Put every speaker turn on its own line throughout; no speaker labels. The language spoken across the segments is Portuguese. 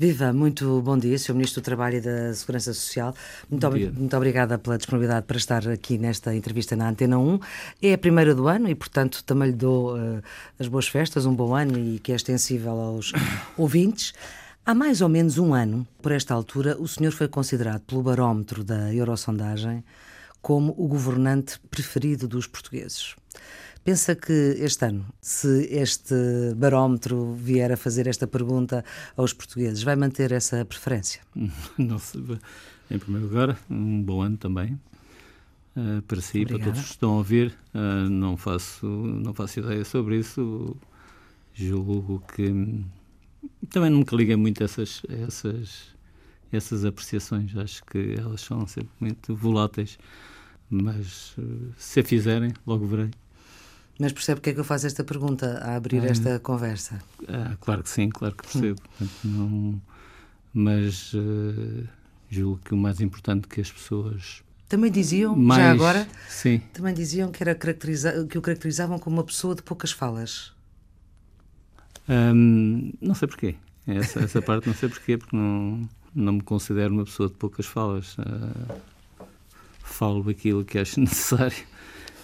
Viva, muito bom dia, Sr. Ministro do Trabalho e da Segurança Social. Muito, ob muito obrigada pela disponibilidade para estar aqui nesta entrevista na Antena 1. É a primeira do ano e, portanto, também lhe dou uh, as boas festas, um bom ano e que é extensível aos ouvintes. Há mais ou menos um ano, por esta altura, o senhor foi considerado pelo barómetro da Eurosondagem como o governante preferido dos portugueses. Pensa que este ano, se este barómetro vier a fazer esta pergunta aos portugueses, vai manter essa preferência?
Não. Em primeiro lugar, um bom ano também. Uh, para si, Obrigada. para todos que estão a ouvir, uh, não, faço, não faço ideia sobre isso. Julgo que também nunca liguei muito a essas, essas, essas apreciações. Acho que elas são sempre muito voláteis. Mas uh, se a fizerem, logo verei.
Mas percebe porque é que eu faço esta pergunta a abrir ah, esta conversa?
Ah, claro que sim, claro que percebo. Hum. Não, mas uh, julgo que o mais importante que as pessoas
também diziam, mais, já agora, sim. também diziam que, era caracteriza que o caracterizavam como uma pessoa de poucas falas.
Um, não sei porquê. Essa, essa parte não sei porquê, porque não, não me considero uma pessoa de poucas falas. Uh, falo aquilo que acho necessário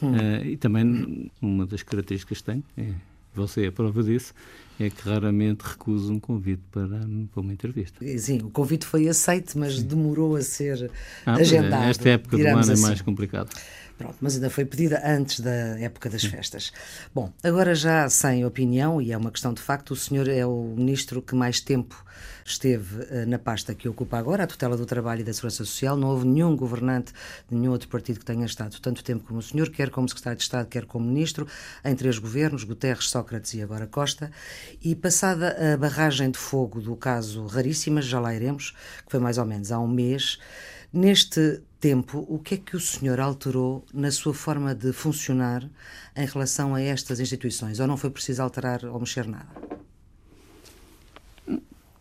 Uh, e também uma das características que tenho, é, você é a prova disso, é que raramente recuso um convite para, para uma entrevista.
Sim, o convite foi aceito, mas Sim. demorou a ser ah, é, agendado.
Esta época do ano assim. é mais complicado.
Pronto, mas ainda foi pedida antes da época das festas. Bom, agora já sem opinião, e é uma questão de facto, o senhor é o ministro que mais tempo esteve uh, na pasta que ocupa agora, a tutela do trabalho e da segurança social. Não houve nenhum governante de nenhum outro partido que tenha estado tanto tempo como o senhor, quer como secretário de Estado, quer como ministro, em três governos, Guterres, Sócrates e agora Costa. E passada a barragem de fogo do caso Raríssimas, já lá iremos, que foi mais ou menos há um mês, Neste tempo, o que é que o senhor alterou na sua forma de funcionar em relação a estas instituições? Ou não foi preciso alterar ou mexer nada?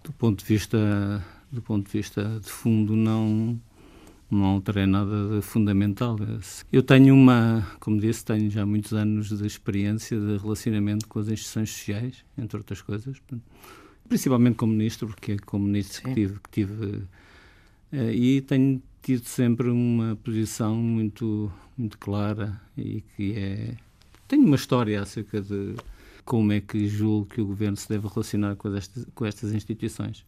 Do ponto de vista, do ponto de vista de fundo, não não alterei nada de fundamental. Eu tenho uma, como disse, tenho já muitos anos de experiência de relacionamento com as instituições sociais, entre outras coisas, principalmente como ministro, porque é como ministro que tive, que tive e tenho tido sempre uma posição muito, muito clara e que é. Tenho uma história acerca de como é que julgo que o governo se deve relacionar com estas, com estas instituições.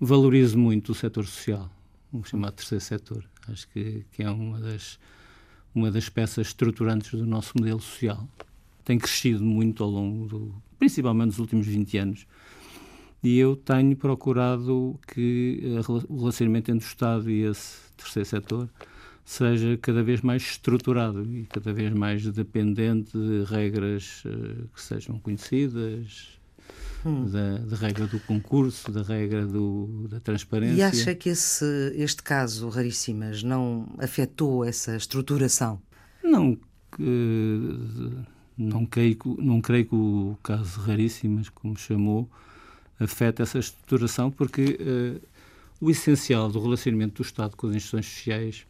Valorizo muito o setor social, o chamado terceiro setor. Acho que, que é uma das, uma das peças estruturantes do nosso modelo social. Tem crescido muito ao longo do, principalmente nos últimos 20 anos e eu tenho procurado que o relacionamento entre o Estado e esse terceiro setor seja cada vez mais estruturado e cada vez mais dependente de regras uh, que sejam conhecidas, hum. da, da, regra do concurso, da regra do, da transparência.
E acha que esse, este caso, Raríssimas, não afetou essa estruturação?
Não, uh, não, creio, não creio que o caso Raríssimas, como chamou, afeta essa estruturação, porque uh, o essencial do relacionamento do Estado com as instituições sociais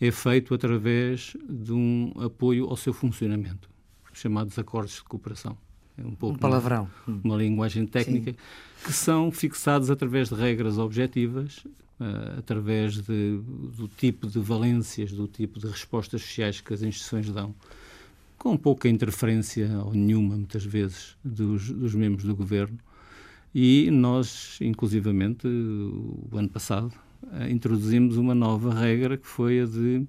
é feito através de um apoio ao seu funcionamento, chamados acordos de cooperação.
É um pouco um palavrão.
Uma, uma linguagem técnica, Sim. que são fixados através de regras objetivas, uh, através de, do tipo de valências, do tipo de respostas sociais que as instituições dão, com pouca interferência ou nenhuma, muitas vezes, dos, dos membros do governo, e nós, inclusivamente, o ano passado, eh, introduzimos uma nova regra que foi a de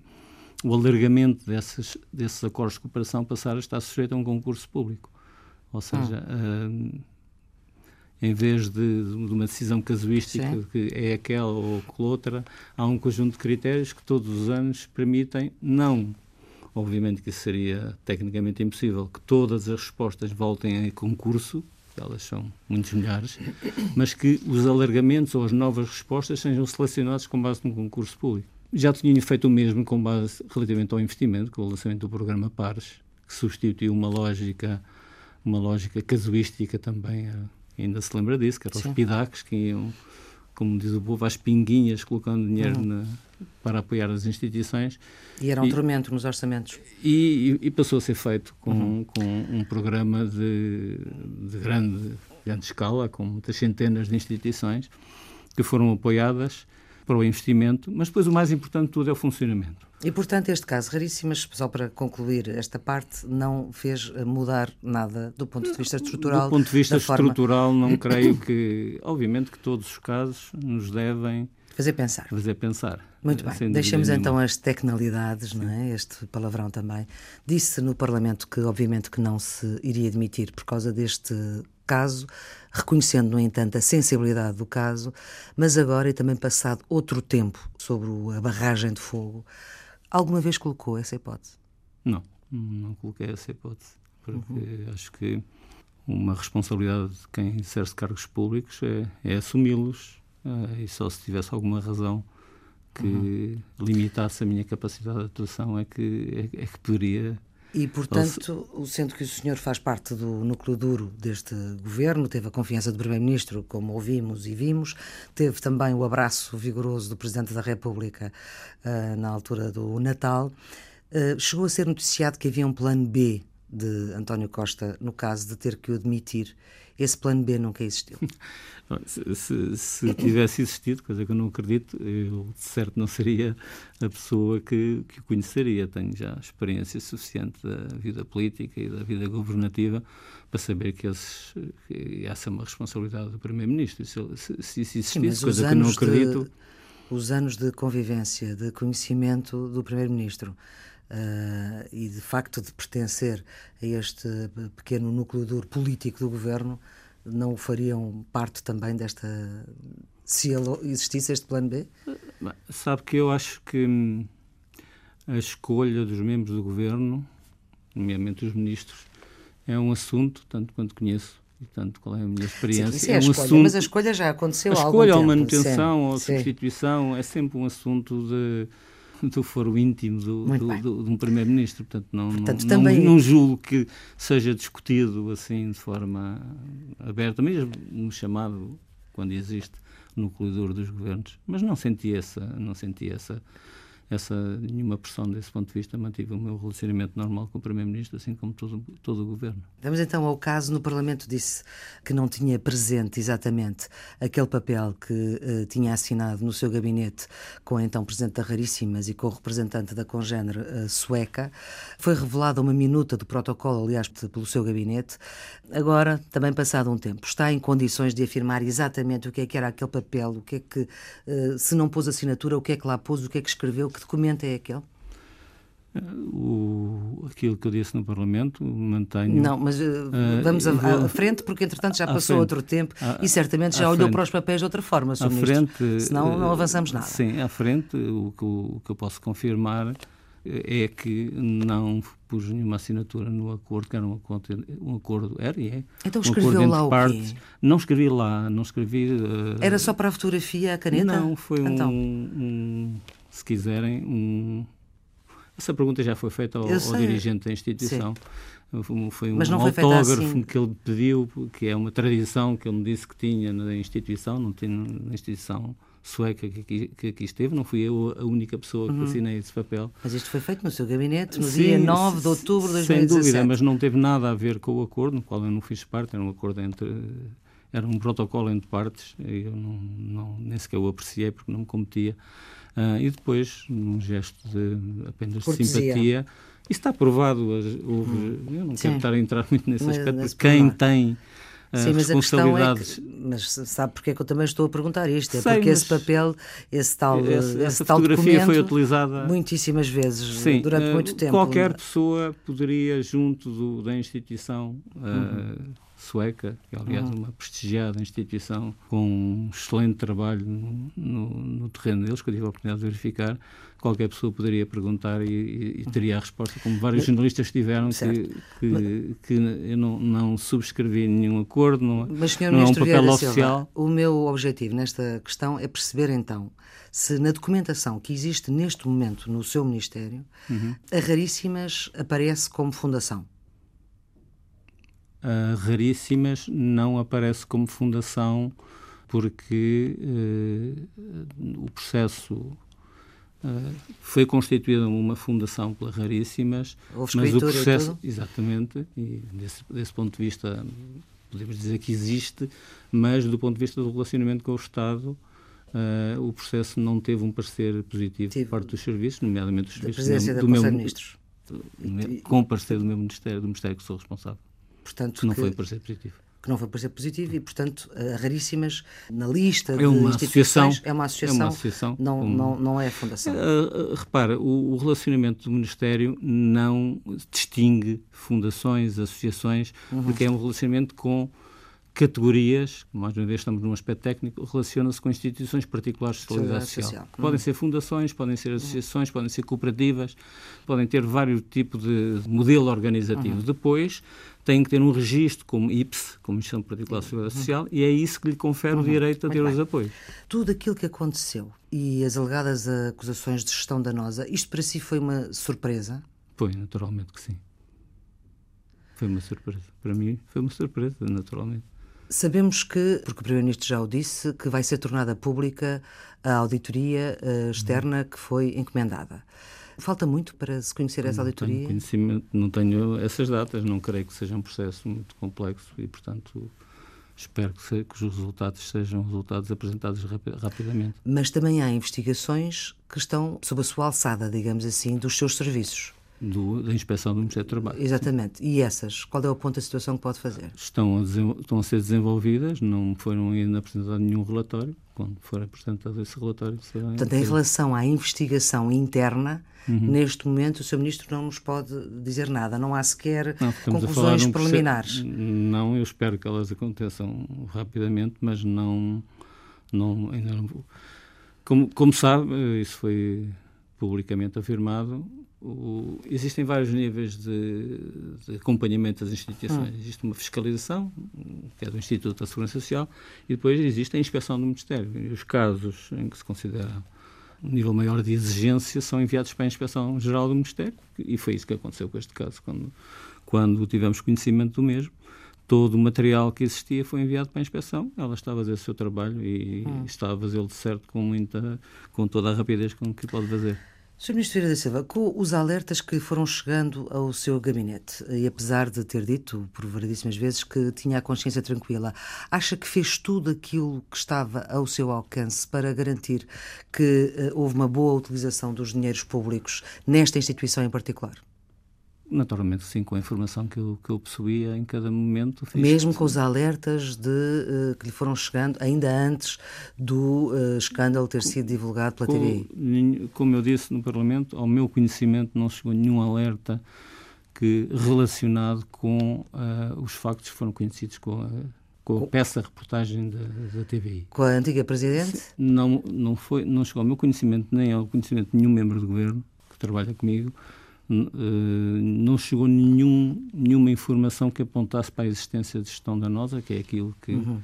o alargamento desses, desses acordos de cooperação passar a estar sujeito a um concurso público. Ou seja, ah. uh, em vez de, de, uma decisão casuística Sim. que é aquela ou outra, há um conjunto de critérios que todos os anos permitem, não, obviamente que seria tecnicamente impossível, que todas as respostas voltem a concurso, elas são muitos milhares, mas que os alargamentos ou as novas respostas sejam selecionados com base no concurso público. Já tinha feito o mesmo com base relativamente ao investimento, com o lançamento do programa PARES, que substituiu uma lógica, uma lógica casuística também, eh, ainda se lembra disso, que eram Sim. os PIDACs que iam, como diz o povo, às pinguinhas, colocando dinheiro uhum. na, para apoiar as instituições.
E era um e, tormento nos orçamentos.
E, e, passou a ser feito com, uhum. com um programa de, de grande, grande escala, com muitas centenas de instituições, que foram apoiadas para o investimento, mas depois o mais importante de tudo é o funcionamento.
E, portanto, este caso, raríssimas, só para concluir esta parte, não fez mudar nada do ponto de vista estrutural.
Do ponto de vista estrutural, forma... não creio que, obviamente, que todos os casos nos devem
fazer pensar.
Fazer pensar.
Muito bem. Deixemos então as tecnalidades, não é? Este palavrão também. Disse no Parlamento que, obviamente, que não se iria admitir por causa deste caso, reconhecendo, no entanto, a sensibilidade do caso, mas agora e também passado outro tempo sobre a barragem de fogo, Alguma vez colocou essa hipótese?
Não, não coloquei essa hipótese, porque uhum. acho que uma responsabilidade de quem exerce cargos públicos é, é assumi-los uh, e só se tivesse alguma razão que uhum. limitasse a minha capacidade de atuação é que, é, é que poderia
e, portanto, sendo que o senhor faz parte do núcleo duro deste governo, teve a confiança do Primeiro-Ministro, como ouvimos e vimos, teve também o abraço vigoroso do Presidente da República uh, na altura do Natal, uh, chegou a ser noticiado que havia um plano B de António Costa no caso de ter que o admitir. Esse plano B nunca existiu.
Se, se, se, tivesse existido, coisa que eu não acredito, eu de certo não seria a pessoa que, que o conheceria. Tenho já experiência suficiente da vida política e da vida governativa para saber que, esses, que essa é uma responsabilidade do Primeiro-Ministro. Se, se, se existisse, Sim, coisa que eu não acredito.
De, os anos de convivência, de conhecimento do Primeiro-Ministro. Uh, e de facto de pertencer a este pequeno núcleo duro político do governo, não fariam parte também desta. se existisse este plano B?
Sabe que eu acho que hum, a escolha dos membros do governo, nomeadamente os ministros, é um assunto, tanto quanto conheço, e tanto qual é a minha experiência. Sim,
é, é um escolha, assunto, mas a escolha já aconteceu
a
há escolha,
ou manutenção, ou substituição, é sempre um assunto de do foro íntimo do, do, do, de um primeiro-ministro. Portanto, não, Portanto, não, também... não, julgo que seja discutido assim de forma aberta, mesmo no chamado, quando existe, núcleo duro dos governos. Mas não senti essa, não senti essa essa nenhuma pressão desse ponto de vista, mantive o meu relacionamento normal com o Primeiro-Ministro, assim como todo, todo o Governo.
Vamos então ao caso, no Parlamento disse que não tinha presente exatamente aquele papel que uh, tinha assinado no seu gabinete com a então Presidente da Raríssimas e com o representante da congênere uh, sueca. Foi revelada uma minuta do protocolo, aliás, pelo seu gabinete. Agora, também passado um tempo, está em condições de afirmar exatamente o que é que era aquele papel, o que é que, uh, se não pôs assinatura, o que é que lá pôs, o que é que escreveu, que documento é aquele?
O, aquilo que eu disse no Parlamento, mantenho.
Não, mas uh, vamos uh, à, à, frente, porque entretanto já passou frente, outro tempo à, e certamente já olhou frente, para os papéis de outra forma, Sr. Ministro. Frente, Senão não avançamos nada.
Sim, à frente, o que, o que eu posso confirmar é que não pus nenhuma assinatura no acordo, que era um acordo, um acordo era e é.
Então
um
escreveu lá o
partes. quê? Não escrevi lá, não escrevi... Uh,
era só para a fotografia, a caneta?
Não, foi então. um, um se quiserem, um... Essa pergunta já foi feita ao, ao dirigente da instituição. Sim. Foi um foi autógrafo assim... que ele pediu, que é uma tradição que ele me disse que tinha na instituição, não tinha na instituição sueca que aqui, que aqui, esteve, não fui eu a única pessoa que uhum. assinei esse papel.
Mas isto foi feito no seu gabinete no Sim, dia 9 de outubro de 2017.
Sem dúvida, mas não teve nada a ver com o acordo, no qual eu não fiz parte, era um acordo entre era um protocolo entre partes, eu não, não, nem sequer o apreciei porque não me competia. Uh, e depois, num gesto de apenas de simpatia, isso está provado. Houve, hum. Eu não Sim. quero estar a entrar muito nesse aspecto, mas, porque quem tem uh, Sim, mas responsabilidades.
A questão é que, mas sabe porque é que eu também estou a perguntar isto? É Sei, porque esse papel, esse tal, esse,
essa
tal
fotografia foi utilizada
muitíssimas vezes Sim, durante uh, muito tempo.
Qualquer pessoa poderia, junto do, da instituição. Uhum sueca, que é, aliás, uhum. uma prestigiada instituição com um excelente trabalho no, no, no, terreno deles, que eu tive a oportunidade de verificar, qualquer pessoa poderia perguntar e, e teria a resposta, como vários jornalistas tiveram, que, que, que, eu não, não, subscrevi nenhum acordo, não, Mas, Sr. não é um papel oficial.
Silva, o meu objetivo nesta questão é perceber, então, se na documentação que existe neste momento no seu Ministério, uhum. a Raríssimas aparece como fundação
uh, raríssimas, não aparece como fundação porque uh, o processo uh, foi constituída uma fundação pela Raríssimas,
mas
o processo,
e
exatamente, e desse, desse ponto de vista podemos dizer que existe, mas do ponto de vista do relacionamento com o Estado uh, o processo não teve um parecer positivo
Tive.
por parte dos serviços, nomeadamente dos serviços do,
do
meu,
Conselho de Ministros.
com o parecer do meu Ministério, do Ministério que sou responsável.
Portanto,
que não
que,
foi um parecer positivo.
Que não foi um parecer positivo e, portanto, a Raríssimas, na lista
é uma
de instituições,
associação,
é uma associação,
é uma associação
não,
um,
não, não é a fundação.
Uh, repara, o, o, relacionamento do Ministério não distingue fundações, associações, uhum. porque é um relacionamento com categorias, mais uma vez estamos num aspecto técnico, relaciona-se com instituições particulares de solidariedade social. social. Uhum. Podem ser fundações, podem ser associações, uhum. podem ser cooperativas, podem ter vários tipos de modelo organizativo. Uhum. Depois, têm que ter um registro como IPS, como Instituição Particular de Solidariedade uhum. Social, e é isso que lhe confere o direito a ter os apoios.
Tudo aquilo que aconteceu e as alegadas acusações de gestão danosa, isto para si foi uma surpresa?
Foi, naturalmente que sim. Foi uma surpresa. Para mim, foi uma surpresa, naturalmente.
Sabemos que, porque o Primeiro-Ministro já o disse, que vai ser tornada pública a auditoria uh, externa que foi encomendada. Falta muito para se conhecer essa auditoria?
Tenho não tenho essas datas, não creio que seja um processo muito complexo e, portanto, espero que, se, que os resultados sejam resultados apresentados rapi rapidamente.
Mas também há investigações que estão sob a sua alçada, digamos assim, dos seus serviços
do, da inspeção do Ministério do Trabalho.
Exatamente. E essas? Qual é o ponto da situação que pode fazer?
Estão a, estão a ser desenvolvidas, não foram ainda apresentado nenhum relatório. Quando for apresentado esse relatório, será.
Portanto, em relação à investigação interna, uhum. neste momento o Sr. Ministro não nos pode dizer nada. Não há sequer não, conclusões um preliminares.
Não, eu espero que elas aconteçam rapidamente, mas não. não ainda não. Como, como sabe, isso foi publicamente afirmado, o, existem vários níveis de, de, acompanhamento das instituições. Hum. Existe uma fiscalização, que é do Instituto da Segurança Social, e depois existe a inspeção do Ministério. E os casos em que se considera um nível maior de exigência são enviados para a Inspeção Geral do Ministério, e foi isso que aconteceu com este caso, quando, quando tivemos conhecimento do mesmo. Todo o material que existia foi enviado para a inspeção. Ela estava a fazer o seu trabalho e hum. estava a fazê-lo de certo com, muita, com toda a rapidez com que pode fazer.
Sr. Ministro Vieira da Silva, com os alertas que foram chegando ao seu gabinete, e apesar de ter dito por variedíssimas vezes que tinha a consciência tranquila, acha que fez tudo aquilo que estava ao seu alcance para garantir que uh, houve uma boa utilização dos dinheiros públicos nesta instituição em particular?
Naturalmente, sim, com a informação que eu, que eu possuía em cada momento.
Mesmo com os alertas de, uh, que lhe foram chegando, ainda antes do uh, escândalo ter sido divulgado pela com,
TVI? Como eu disse no Parlamento, ao meu conhecimento não chegou nenhum alerta que, relacionado com uh, os factos que foram conhecidos com a, com a peça reportagem da, da TVI.
Com a antiga Presidente?
Não, não, foi, não chegou ao meu conhecimento, nem ao conhecimento de nenhum membro do Governo que trabalha comigo, não chegou nenhum, nenhuma informação que apontasse para a existência de gestão danosa, que é aquilo que, uhum.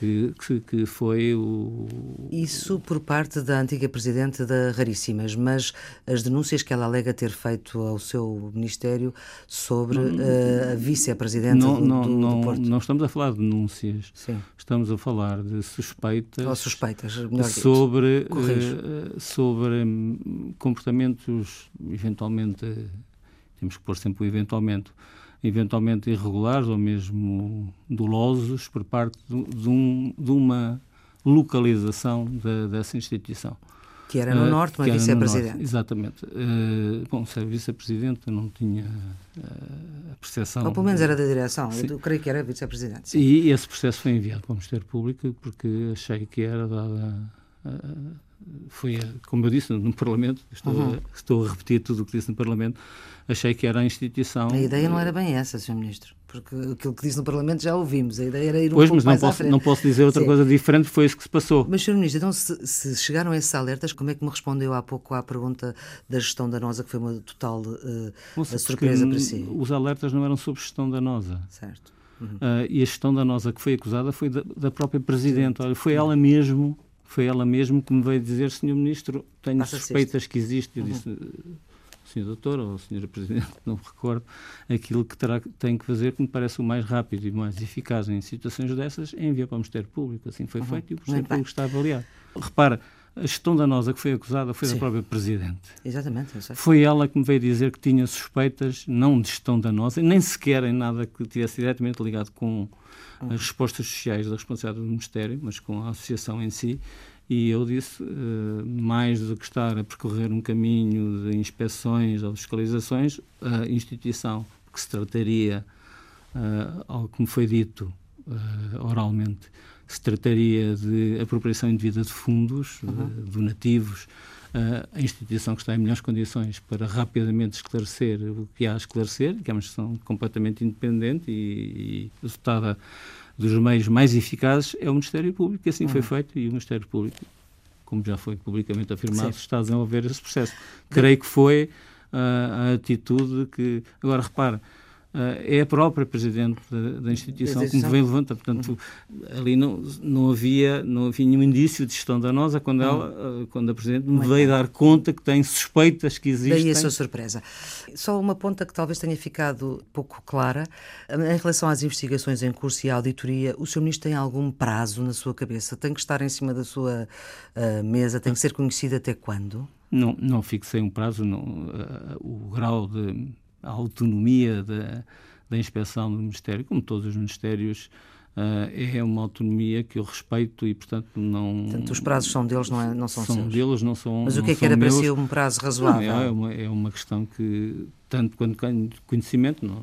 Que, que, que, foi o.
Isso por parte da antiga presidente da Raríssimas, mas as denúncias que ela alega ter feito ao seu Ministério sobre uh, a vice-presidente do,
não,
do,
não,
do Porto.
Não estamos a falar de denúncias, Sim. estamos a falar de suspeitas.
Ou suspeitas, melhor
sobre, uh, sobre hum, comportamentos eventualmente temos que pôr sempre o eventualmente eventualmente irregulares ou mesmo dolosos por parte de, um, de uma localização de, dessa instituição.
Que era no uh, Norte, uma vice-presidente.
Exatamente. Uh, bom, ser vice-presidente não tinha uh, a percepção...
Ou pelo menos era da direção, sim. eu creio que era vice-presidente.
E esse processo foi enviado para o Ministério Público porque achei que era dada... foi, como eu disse no Parlamento, estou, uhum. a, estou a repetir tudo o que disse no Parlamento, achei que era a instituição.
A ideia não era bem essa, Sr. Ministro, porque aquilo que disse no Parlamento já ouvimos. A ideia era ir um
pois,
pouco
mas
mais
não posso, não posso dizer outra Sim. coisa diferente, foi isso que se passou.
Mas, Sr. Ministro, então se, se, chegaram a esses alertas, como é que me respondeu há pouco à pergunta da gestão danosa, que foi uma total uh, surpresa para si?
Os alertas não eram sobre gestão danosa.
Certo.
Uhum. Uh, e a gestão danosa que foi acusada foi da, da própria Presidente. Olha, foi ela mesmo foi ela mesmo que me veio dizer, Senhor Ministro, tenho Passa suspeitas que existe. Eu uhum. disse, Sr. Doutor ou Sra. Presidente, não me recordo, aquilo que terá, tem que fazer, que me parece o mais rápido e mais eficaz em situações dessas, é enviar para o Ministério Público. Assim foi uhum. feito e o Ministério Público está avaliado. Repara, a gestão danosa que foi acusada foi Sim. da própria Presidente.
Exatamente.
Foi ela que me veio dizer que tinha suspeitas, não de gestão danosa, nem sequer em nada que tivesse diretamente ligado com uhum. as respostas sociais da responsabilidade do Ministério, mas com a associação em si, E eu disse, mais do que estar a percorrer um caminho de inspeções ou fiscalizações, a instituição que se trataria, ao que me foi dito oralmente, se trataria de apropriação indevida de fundos, uhum. donativos, a instituição que está em melhores condições para rapidamente esclarecer o que há a esclarecer, que é uma instituição completamente independente e, e dotada dos meios mais eficazes, é o Ministério Público, e assim uhum. foi feito, e o Ministério Público, como já foi publicamente afirmado, Sim. está a desenvolver esse processo. Creio que foi uh, a atitude que. Agora, repara é a própria Presidente da, da instituição que me vem levantar. Portanto, ali não, não, havia, não havia nenhum indício de gestão danosa quando, ela, uh, quando a Presidente me veio dar conta que tem suspeitas que existem.
Daí a sua surpresa. Só uma ponta que talvez tenha ficado pouco clara. Em relação às investigações em curso e à auditoria, o Sr. Ministro tem algum prazo na sua cabeça? Tem que estar em cima da sua uh, mesa? Tem que ser conhecido até quando?
Não, não fixei um prazo. Não, o grau de a autonomia da, da inspeção do Ministério, como todos os Ministérios, Uh, é uma autonomia que eu respeito e, portanto, não.
Portanto, os prazos são deles, não, é, não são,
são
seus.
deles, não são.
Mas o que
é
que era meus. para si um prazo razoável?
Não, é, uma, é uma questão que, tanto quanto conhecimento, não,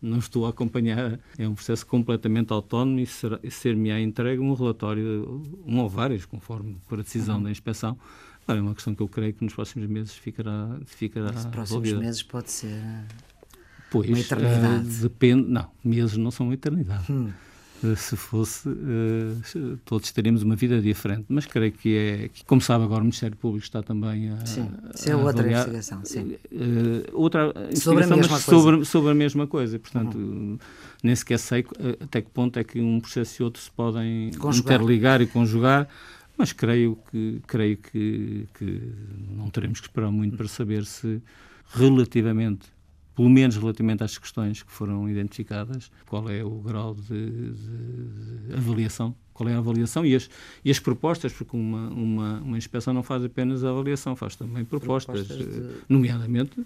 não estou a acompanhar. É um processo completamente autónomo e ser-me-á entregue um relatório, um ou vários, conforme for a decisão uhum. da inspeção, é uma questão que eu creio que nos próximos meses ficará, ficará
Nos próximos resolvida. meses pode ser
pois,
uma eternidade.
Uh, depende, não, meses não são uma eternidade. Hum. Uh, se fosse, uh, todos teríamos uma vida diferente, mas creio que é, que, como sabe agora, o Ministério Público está também a.
Sim, isso é outra avaliar, investigação, sim.
outra sobre a mesma coisa. Sobre, sobre a mesma coisa, portanto. Uhum. Nem sequer sei até que ponto é que um processo e outro se podem conjugar. interligar e conjugar, mas creio que, creio que, que não teremos que esperar muito para saber se relativamente pelo menos relativamente às questões que foram identificadas, qual é o grau de, de, de avaliação, qual é a avaliação e as, e as propostas, porque uma, uma, uma inspeção não faz apenas a avaliação, faz também propostas, propostas de... Eh, nomeadamente,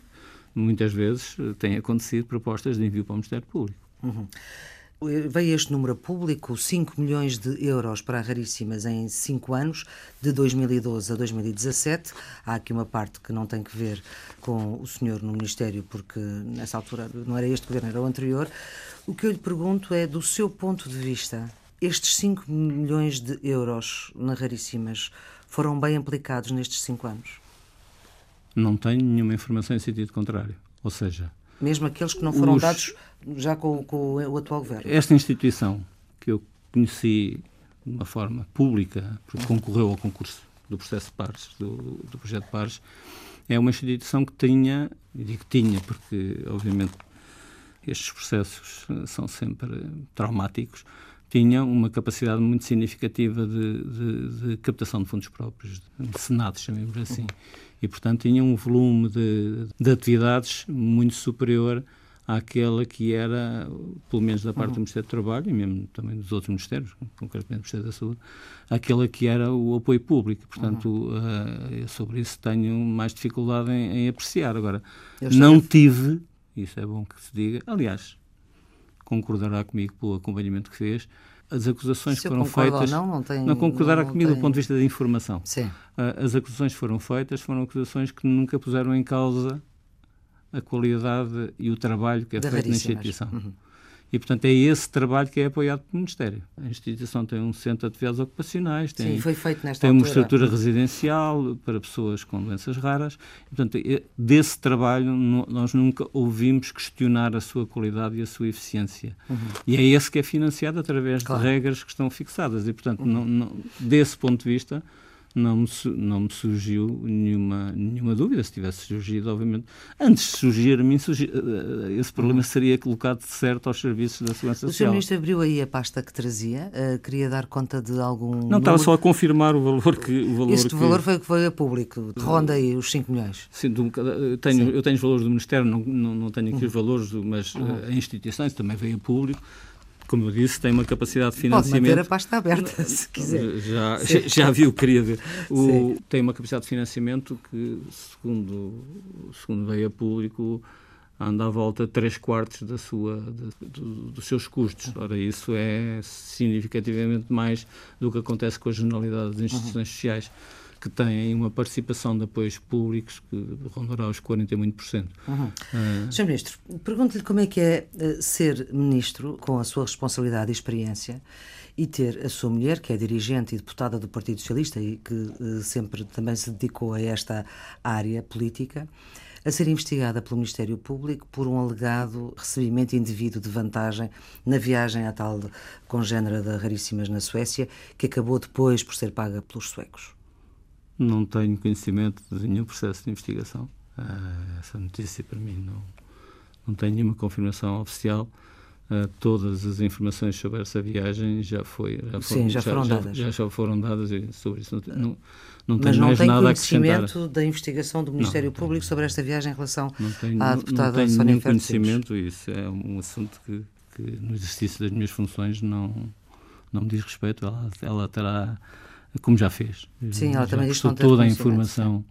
muitas vezes têm acontecido propostas de envio para o Ministério Público.
Uhum. Veio este número público, 5 milhões de euros para a Raríssimas em 5 anos, de 2012 a 2017. Há aqui uma parte que não tem que ver com o senhor no Ministério, porque nessa altura não era este governo, era o anterior. O que eu lhe pergunto é, do seu ponto de vista, estes 5 milhões de euros na Raríssimas foram bem aplicados nestes 5 anos?
Não tenho nenhuma informação em sentido contrário. Ou seja,
mesmo aqueles que não foram os, dados já com, com, o atual governo.
Esta instituição que eu conheci de uma forma pública, porque concorreu ao concurso do processo de pares, do, do projeto de pares, é uma instituição que tinha, e digo tinha porque, obviamente, estes processos eh, são sempre traumáticos, tinha uma capacidade muito significativa de, de, de captação de fundos próprios, de senados, chamemos assim e, portanto, tinha um volume de, de atividades muito superior àquela que era, pelo menos da parte uhum. do Ministério do Trabalho e mesmo também dos outros ministérios, concretamente do Ministério da Saúde, aquela que era o apoio público. Portanto, uhum. uh, sobre isso tenho mais dificuldade em, em apreciar. Agora, não tive, isso é bom que se diga, aliás, concordará comigo pelo acompanhamento que fez, as acusações
que
foram feitas.
Não, não, tem,
não concordará
não,
comigo
tem...
do ponto de vista da informação.
Sim.
Uh, as acusações foram feitas, foram acusações que nunca puseram em causa a qualidade e o trabalho que é feito na instituição. Uhum. E, portanto, é esse trabalho que é apoiado pelo Ministério. A instituição tem um centro de atividades ocupacionais, tem,
Sim, foi feito nesta
tem
uma
estrutura residencial para pessoas com doenças raras. E, portanto, desse trabalho nós nunca ouvimos questionar a sua qualidade e a sua eficiência. Uhum. E é esse que é financiado através claro. de regras que estão fixadas. E, portanto, uhum. não, não, desse ponto de vista, não me, não me surgiu nenhuma, nenhuma dúvida. Se tivesse surgido, obviamente. Antes de surgir, a mim surgir, eh, esse problema seria colocado de certo aos serviços da Segurança
Social. O Sr. Ministro abriu aí a pasta que trazia. Uh, queria dar conta de algum. Não,
estava só a confirmar o valor que. O valor
este
que...
valor foi que foi a público. Ronda aí os 5 milhões.
Sim, do, tenho, Sim. eu tenho os valores do Ministério, não, não, não tenho aqui uhum. os valores, mas uhum. a instituições também veio a público como eu disse, tem uma capacidade de financiamento.
Pode manter a pasta aberta, se quiser.
Já, já, já viu, queria ver. O, tem uma capacidade de financiamento que, segundo, segundo veio a público, anda à volta de 3 quartos da sua, de, de, dos seus custos. Ora, isso é significativamente mais do que acontece com a generalidade das instituições sociais que têm uma participação de apoios públicos que rondará os 40 e muito por cento.
Uhum. Uh... Sr. Ministro, pergunto-lhe como é que é uh, ser ministro com a sua responsabilidade e experiência e ter a sua mulher, que é dirigente e deputada do Partido Socialista e que uh, sempre também se dedicou a esta área política, a ser investigada pelo Ministério Público por um alegado recebimento indevido de vantagem na viagem à tal congênera da Raríssimas na Suécia, que acabou depois por ser paga pelos suecos.
Não tenho conhecimento de nenhum processo de investigação. Uh, essa notícia para mim não, não tem nenhuma confirmação oficial. Uh, todas as informações sobre essa viagem já foi já
foram, Sim, já foram
já,
dadas.
já, já, foram dadas sobre isso não, não, não
Mas
não tem
conhecimento da investigação do Ministério não, Público sobre esta viagem em relação tenho, à deputada
não tenho
Sónia
nenhum conhecimento isso é um assunto que, que, no exercício das minhas funções não não me diz respeito. Ela, ela terá como já fez.
Sim, ela
já
também
prestou toda a informação.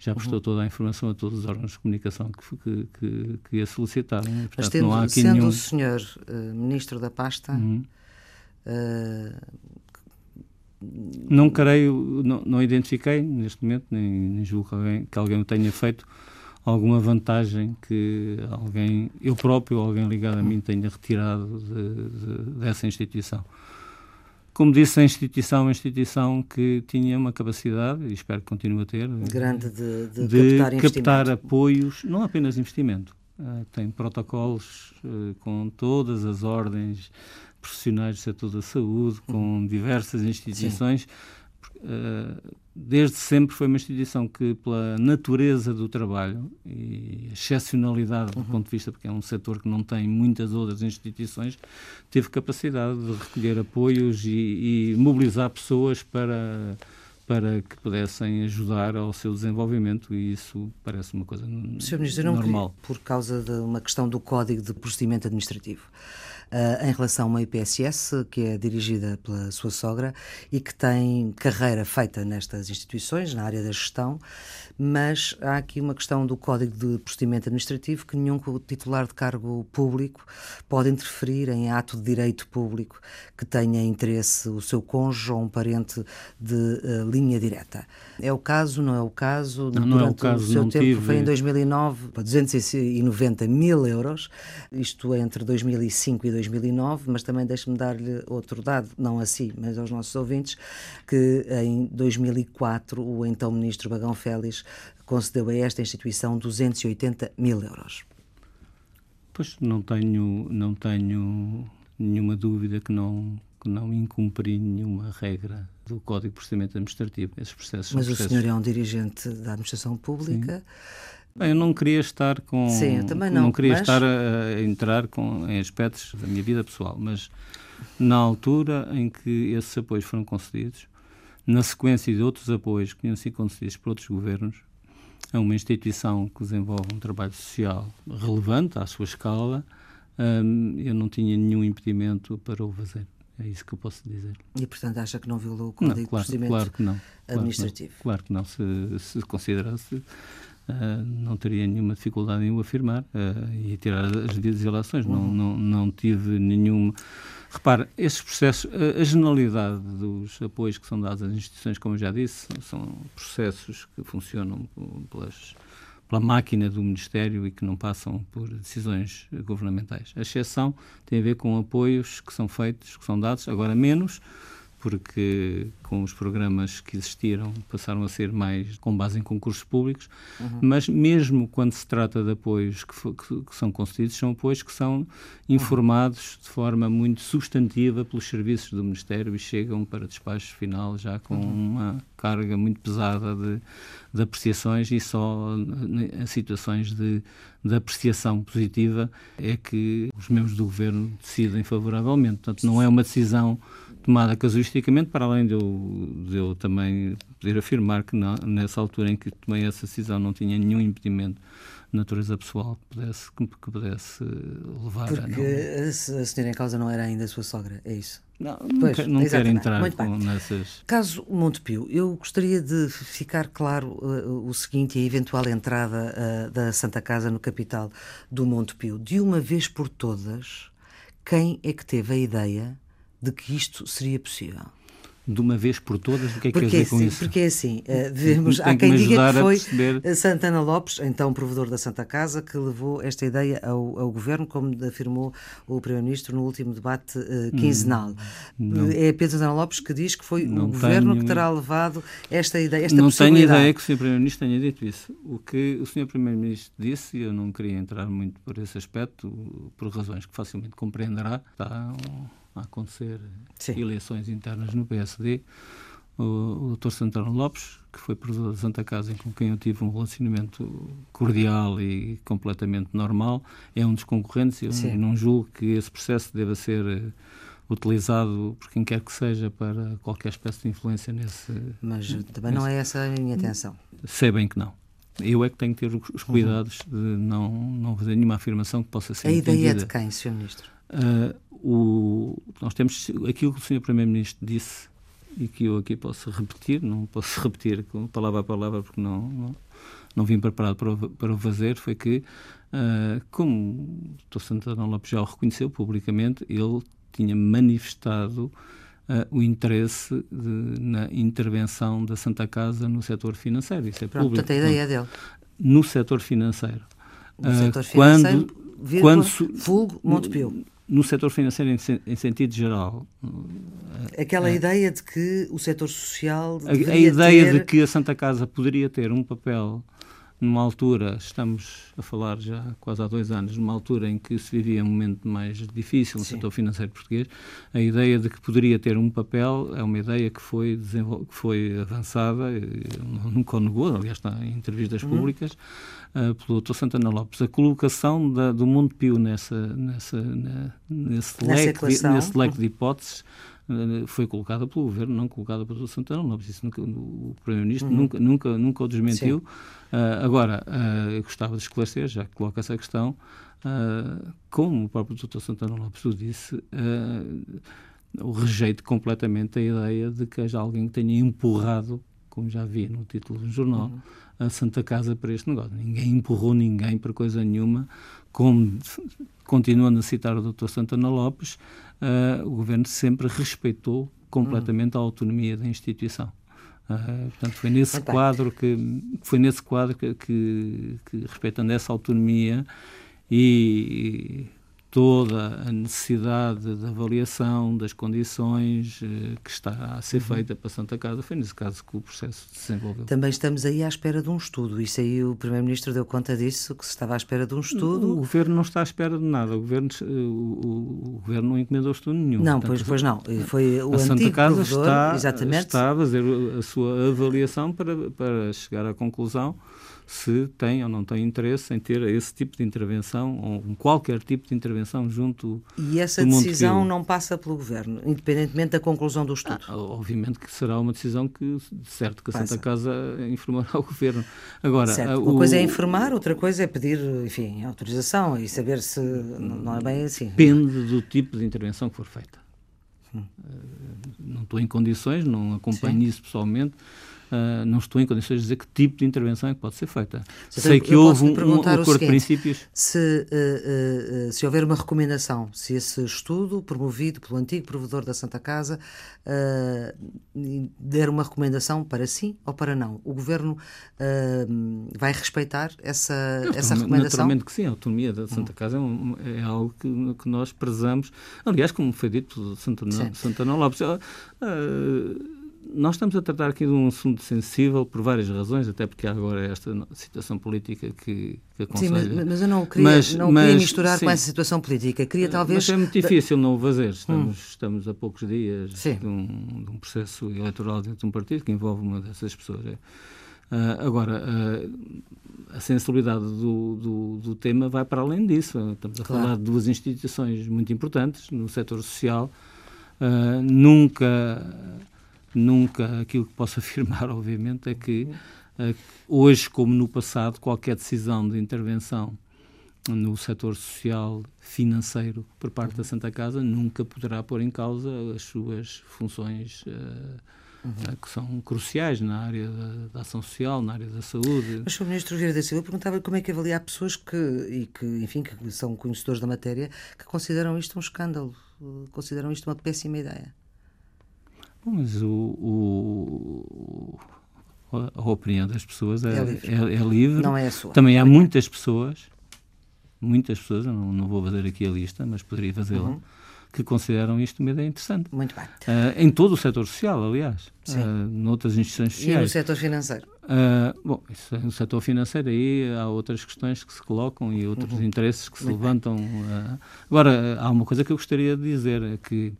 Já prestou uhum. toda a informação a todos os órgãos de comunicação que, que, que, que ia solicitar. Né?
Portanto, Mas tendo, não há aqui sendo nenhum... o senhor uh, ministro da pasta, uhum. uh...
não creio, não, não, identifiquei neste momento, nem, nem julgo que alguém, que alguém o tenha feito alguma vantagem que alguém, eu próprio ou alguém ligado a mim tenha retirado de, de, dessa instituição. Como disse, a instituição é uma instituição que tinha uma capacidade, e espero que continue a ter,
grande de, de,
de captar, captar, apoios, não apenas investimento. Uh, tem protocolos uh, com todas as ordens profissionais do setor da saúde, com diversas instituições. Desde sempre foi uma instituição que, pela natureza do trabalho e excepcionalidade do uhum. ponto de vista, porque é um setor que não tem muitas outras instituições, teve capacidade de recolher apoios e, e mobilizar pessoas para para que pudessem ajudar ao seu desenvolvimento e isso parece uma coisa Sr. Ministro, normal.
Queria, por causa de uma questão do Código de Procedimento Administrativo uh, em relação a uma IPSS que é dirigida pela sua sogra e que tem carreira feita nestas instituições, na área da gestão, mas há aqui uma questão do Código de Procedimento Administrativo que nenhum titular de cargo público pode interferir em ato de direito público que tenha interesse o seu cônjuge ou um parente de uh, linha direta. É o caso, não é o caso?
Não, não é o caso,
o seu tempo
tive...
foi em 2009, 290 mil euros, isto é entre 2005 e 2009, mas também deixe-me dar-lhe outro dado, não assim, mas aos nossos ouvintes, que em 2004 o então ministro Bagão Félix concedeu a esta instituição 280 mil euros.
Pois não tenho, não tenho nenhuma dúvida que não, que não incumpri nenhuma regra do Código de Procedimento Administrativo. Esses processos
Mas
processos...
o senhor é um dirigente da administração pública.
Sim. Bem, eu não queria estar com.
Sim, eu também não.
Não queria
mas...
estar a, entrar com, em aspectos da minha vida pessoal, mas na altura em que esses apoios foram concedidos, na sequência de outros apoios que tinham sido concedidos por outros governos, a uma instituição que desenvolve um trabalho social relevante à sua escala, hum, eu não tinha nenhum impedimento para o fazer. É isso que eu posso dizer.
E, portanto, acha que não violou o Código não, claro, de Procedimento
claro que não,
Administrativo?
Claro que não. Claro que não. Se, se considerasse Uh, não teria nenhuma dificuldade em o afirmar uh, e tirar as devidas relações. Uhum. Não, não, não tive nenhum. Repare, esses processos, a, a generalidade dos apoios que são dados às instituições, como eu já disse, são processos que funcionam pelas, pela máquina do Ministério e que não passam por decisões governamentais. A exceção tem a ver com apoios que são feitos, que são dados, agora menos, porque com os programas que existiram passaram a ser mais com base em concursos públicos, uhum. mas mesmo quando se trata de apoios que, que, que, são concedidos, são apoios que são informados uhum. de forma muito substantiva pelos serviços do Ministério e chegam para despacho final já com uhum. uma carga muito pesada de, de apreciações e só em situações de, de apreciação positiva é que os membros do governo decidem favoravelmente. Portanto, não é uma decisão tomada casuisticamente, para além de eu, de eu também poder afirmar que não, nessa altura em que tomei essa decisão não tinha nenhum impedimento de natureza pessoal que pudesse, que, que pudesse levar
Porque
a.
Porque a senhora em causa não era ainda a sua sogra, é isso?
Não, pois, não, não quero entrar nessas.
Caso Montepio, eu gostaria de ficar claro uh, o seguinte e a eventual entrada uh, da Santa Casa no capital do Montepio. De uma vez por todas, quem é que teve a ideia de que isto seria possível?
de uma vez por todas? O que é que quer dizer
com
assim, isso?
Porque é assim, uh, vemos, há quem diga que foi Santana Lopes, então provedor da Santa Casa, que levou esta ideia ao, ao governo, como afirmou o Primeiro-Ministro no último debate uh, quinzenal. Hum, é Pedro Santana Lopes que diz que foi o governo tenho... que terá levado esta ideia, esta
Não tenho ideia que o Sr. Primeiro-Ministro tenha dito isso. O que o Sr. Primeiro-Ministro disse, e eu não queria entrar muito por esse aspecto, por razões que facilmente compreenderá, está a acontecer Sim. eleições internas no PSD, o, o Dr. Santana Lopes, que foi presidente da Santa Casa, com quem eu tive um relacionamento cordial e completamente normal, é um dos concorrentes. Eu Sim. não julgo que esse processo deva ser uh, utilizado por quem quer que seja para qualquer espécie de influência nesse.
Mas também nesse... não é essa a minha intenção.
Sei bem que não. Eu é que tenho que ter os cuidados de não, não fazer nenhuma afirmação que possa ser.
A ideia é de quem, Sr. Ministro?
Uh, o, nós temos aquilo que o Sr. Primeiro-Ministro disse e que eu aqui posso repetir, não posso repetir palavra a palavra porque não, não, não vim preparado para o, para o fazer, foi que, uh, como o Dr. Santana Lopes já o reconheceu publicamente, ele tinha manifestado uh, o interesse de, na intervenção da Santa Casa no setor financeiro. Isso é
Pronto,
público.
Portanto, a ideia dele.
No setor financeiro.
No uh, setor financeiro, quando, quando, vulgo Montepio
no setor financeiro em, em, sentido geral.
Aquela é, ideia de que o setor social.
A, a ideia ter... de que a Santa Casa poderia ter um papel numa altura, estamos a falar já quase há dois anos, numa altura em que se vivia um momento mais difícil no Sim. setor financeiro português, a ideia de que poderia ter um papel é uma ideia que foi, que foi avançada, nunca o negou, aliás está em entrevistas uhum. públicas, uh, pelo Dr. Santana Lopes. A colocação da, do Mundo Pio nessa, nessa, na, nesse, leque de, nesse leque de hipóteses eh, foi colocada pelo governo, não colocada pelo Santana Lopes. Isso nunca, o Primeiro-Ministro uhum. nunca, nunca, nunca o desmentiu. Uh, agora, uh, eu gostava de esclarecer, já que coloca essa questão, uh, como o próprio Dr. Santana Lopes o disse, o rejeito completamente a ideia de que haja alguém que tenha empurrado, como já vi no título do jornal, uhum. a Santa Casa para este negócio. Ninguém empurrou ninguém para coisa nenhuma, como continuando a citar o Dr. Santana Lopes, o governo sempre respeitou completamente a autonomia da instituição. Portanto, foi nesse quadro que foi nesse quadro que, que, que respeitando essa autonomia e toda a necessidade de avaliação das condições eh, que está a ser uhum. feita para Santa Casa. Foi nesse caso que o processo se desenvolveu.
Também estamos aí à espera de um estudo. Isso aí o Primeiro-Ministro deu conta disso, que se estava à espera de um estudo.
O, Governo não está à espera de nada. O Governo, o, o, o governo não encomendou estudo nenhum.
Não, Portanto, pois, pois não. Foi o a Santa Casa está, exatamente.
está a fazer a sua avaliação para, para chegar à conclusão se tem ou não tem interesse em ter esse tipo de intervenção ou qualquer tipo de intervenção junto
E essa decisão não passa pelo Governo, independentemente da conclusão do estudo?
Ah, obviamente que será uma decisão que, certo, que a Santa Casa informará o Governo. Agora,
certo. Uma o, coisa é informar, outra coisa é pedir, enfim, autorização e saber se não é bem assim.
Depende do tipo de intervenção que for feita. Hum. Não estou em condições, não acompanho Sim. isso pessoalmente, uh, não estou em condições de dizer que tipo de intervenção é que pode ser feita. Sei que houve um, um acordo seguinte, de princípios.
Se, uh, uh, se houver uma recomendação, se esse estudo promovido pelo antigo provedor da Santa Casa der uma recomendação para sim ou para não, o Governo vai respeitar essa, essa recomendação?
Naturalmente que sim, a autonomia da Santa hum. Casa é, um, é algo que, que, nós prezamos. Aliás, como foi dito por Santana, Santana Lopes, uh, nós estamos a tratar aqui de um assunto sensível por várias razões, até porque há agora esta situação política que, que aconselha.
Sim, mas, mas eu não queria, mas, não mas, queria misturar sim. com essa situação política. Queria talvez...
Mas é muito difícil não o fazer. Estamos, hum. estamos a poucos dias de um, de um, processo eleitoral dentro de um partido que envolve uma dessas pessoas. Uh, agora, uh, a sensibilidade do, do, do, tema vai para além disso. Estamos a claro. falar de duas instituições muito importantes no setor social Uh, nunca, nunca aquilo que posso afirmar, obviamente, é que uh, hoje, como no passado, qualquer decisão de intervenção no setor social financeiro por parte da Santa Casa nunca poderá pôr em causa as suas funções uh, uhum. que são cruciais na área da, da, ação social, na área da saúde.
Mas, Sr. Ministro Vieira da Silva, perguntava como é que avalia pessoas que, e que, enfim, que são conhecedores da matéria, que consideram isto um escândalo, consideram isto uma péssima ideia.
Bom, mas o, o, a opinião das pessoas é, é, livre. É, é, livre.
Não é a sua.
Também há muitas pessoas, muitas pessoas, eu não, não vou fazer aqui a lista, mas poderia fazê-la, uhum que consideram isto uma ideia interessante.
Muito bem.
Uh, em todo o setor social, aliás. Sim. Uh, noutras instituições sociais.
E no setor financeiro?
Uh, bom, isso, no setor financeiro aí há outras questões que se colocam e outros uhum. interesses que se Muito levantam. Uh, agora, há uma coisa que eu gostaria de dizer, é que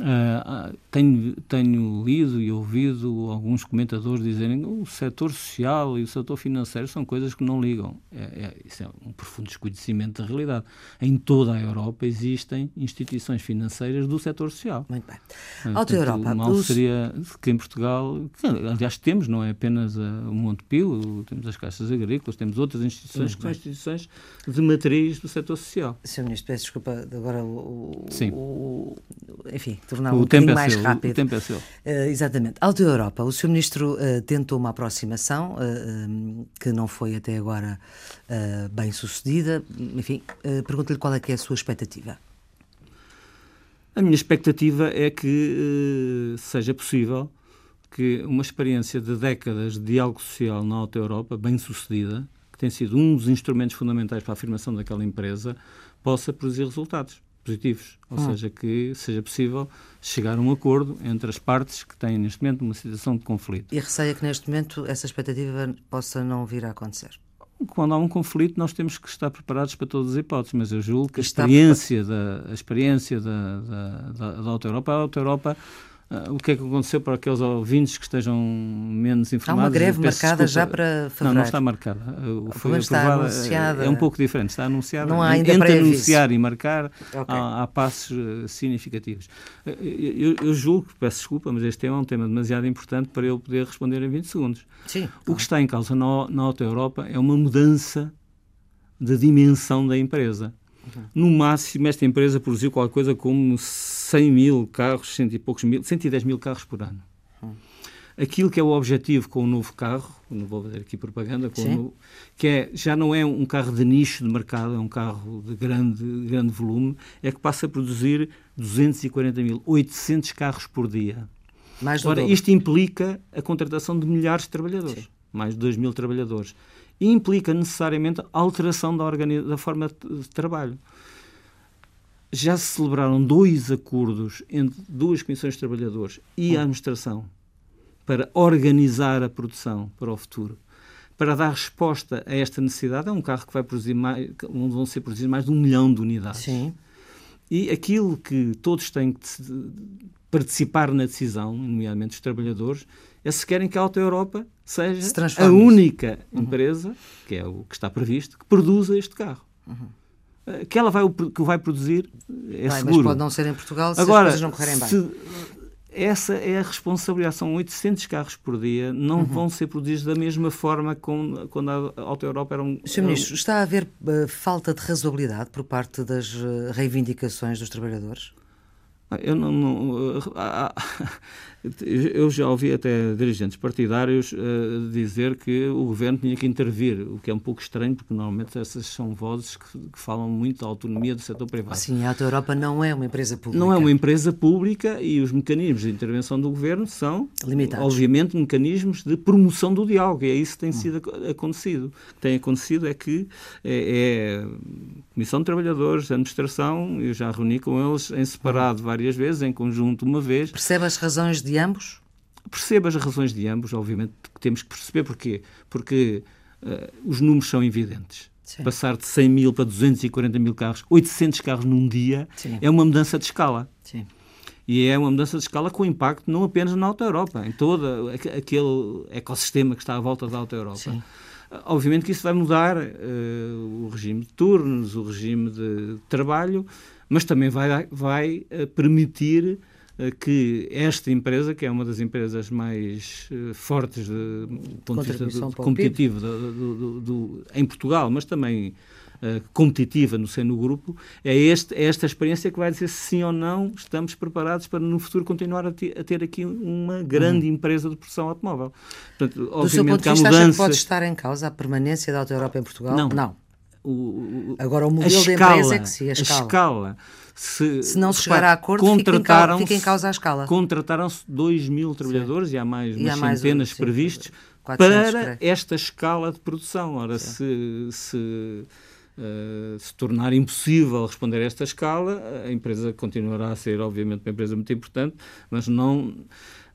Uh, tenho, tenho lido e ouvido alguns comentadores dizerem que o setor social e o setor financeiro são coisas que não ligam. É, é, isso é um profundo desconhecimento da realidade. Em toda a Europa existem instituições financeiras do setor social.
Muito bem. Alta Europa.
O mal os... seria que em Portugal, que, aliás temos, não é apenas o Montepio, temos as caixas agrícolas, temos outras instituições Muito que bem. são instituições de matriz do setor social.
Sr. Ministro, peço desculpa, agora o,
Sim.
o enfim, tornar o um bocadinho é mais
seu,
rápido.
O tempo é seu. Uh,
exatamente. Alta Europa, o Sr. Ministro uh, tentou uma aproximação uh, que não foi até agora bem sucedida. Enfim, pergunto-lhe qual é que é a sua expectativa.
A minha expectativa é que seja possível que uma experiência de décadas de diálogo social na Alta Europa, bem sucedida, que tem sido um dos instrumentos fundamentais para a afirmação daquela empresa, possa produzir resultados positivos, ou hum. seja, que seja possível chegar a um acordo entre as partes que têm neste momento uma situação de conflito.
E receia que neste momento essa expectativa possa não vir a acontecer?
Quando há um conflito, nós temos que estar preparados para todas as hipóteses, mas eu julgo que a experiência, da, a experiência da, da, da, da Alta Europa, a Alta Europa Uh, o que é que aconteceu para aqueles ouvintes que estejam menos informados?
Há uma greve marcada desculpa. já para fevereiro.
Não, não está marcada. Uh, foi
está anunciada.
É um pouco diferente. Está anunciada.
Não há ainda
Entre anunciar e marcar, okay. há, há, passos uh, significativos. Eu, eu, julgo, peço desculpa, mas este tema é um tema demasiado importante para eu poder responder em 20 segundos.
Sim,
claro. O que está em causa na, na Alta Europa é uma mudança da dimensão da empresa. No máximo, esta empresa produziu qualquer coisa como 100 mil carros, cento e poucos mil, 110 mil carros por ano. Aquilo que é o objetivo com o novo carro, não vou fazer aqui propaganda, novo, que é, já não é um carro de nicho de mercado, é um carro de grande, grande volume, é que passa a produzir 240 mil, 800 carros por dia.
Mais
Ora, isto implica a contratação de milhares de trabalhadores, Sim. mais de 2 mil trabalhadores e implica necessariamente a alteração da, da forma de trabalho. Já se celebraram dois acordos entre duas comissões de trabalhadores e a administração para organizar a produção para o futuro, para dar resposta a esta necessidade. É um carro que vai produzir mais, onde vão ser produzidos mais de um milhão de unidades.
Sim.
E aquilo que todos têm que participar na decisão, nomeadamente os trabalhadores, é se querem que a Alta Europa seja se a única uhum. empresa, que é o que está previsto, que produza este carro. Uhum. Eh, que ela vai, que vai produzir é vai, seguro.
Mas pode não ser em Portugal se
Agora,
as coisas não correrem bem.
Essa é a responsabilidade. São 800 carros por dia, não uhum. vão ser produzidos da mesma forma como quando a Alta Europa era um.
Sr. Ministro, está a haver uh, falta de razoabilidade por parte das reivindicações dos trabalhadores?
Eu não, não eu já ouvi até dirigentes partidários uh, dizer que o governo tinha que intervir, o que é um pouco estranho, porque normalmente essas são vozes que, que falam muito da autonomia do setor privado.
Sim, a Alta Europa não é uma empresa pública.
Não é uma empresa pública e os mecanismos de intervenção do governo são,
Limitados.
obviamente, mecanismos de promoção do diálogo. E é isso que tem hum. sido acontecido. O que tem acontecido é que é, é Comissão de Trabalhadores, Administração, eu já reuni com eles em separado várias vezes, em conjunto uma vez.
Percebe as razões de ambos?
Percebo as razões de ambos, obviamente temos que perceber porquê. Porque uh, os números são evidentes. Sim. Passar de 100 mil para 240 mil carros, 800 carros num dia, Sim. é uma mudança de escala.
Sim.
E é uma mudança de escala com impacto não apenas na Alta Europa, em todo aquele ecossistema que está à volta da Alta Europa. Sim. Obviamente que isso vai mudar uh, o regime de turnos, o regime de trabalho, mas também vai, vai uh, permitir que esta empresa, que é uma das empresas mais uh, fortes de, do ponto de vista competitivo do, do, do, em Portugal, mas também uh, competitiva no seno do grupo, é, este, é esta experiência que vai dizer se sim ou não estamos preparados para no futuro continuar a, ter, a ter aqui uma grande uhum. empresa de produção automóvel.
Portanto, do seu ponto de vista, mudança... acha que pode estar em causa a permanência da Auto Europa em Portugal?
Não.
não.
O, o,
Agora, o modelo de empresa é que sim, a
escala. A escala
se, se não se chegar a acordo, contrataram fica em, causa a escala.
Contrataram-se 2 mil trabalhadores Sim. e há mais umas mais centenas previstos para esta escala de produção. Ora, Sim. se, se, uh, se tornar impossível responder a esta escala, a empresa continuará a ser, obviamente, uma empresa muito importante, mas não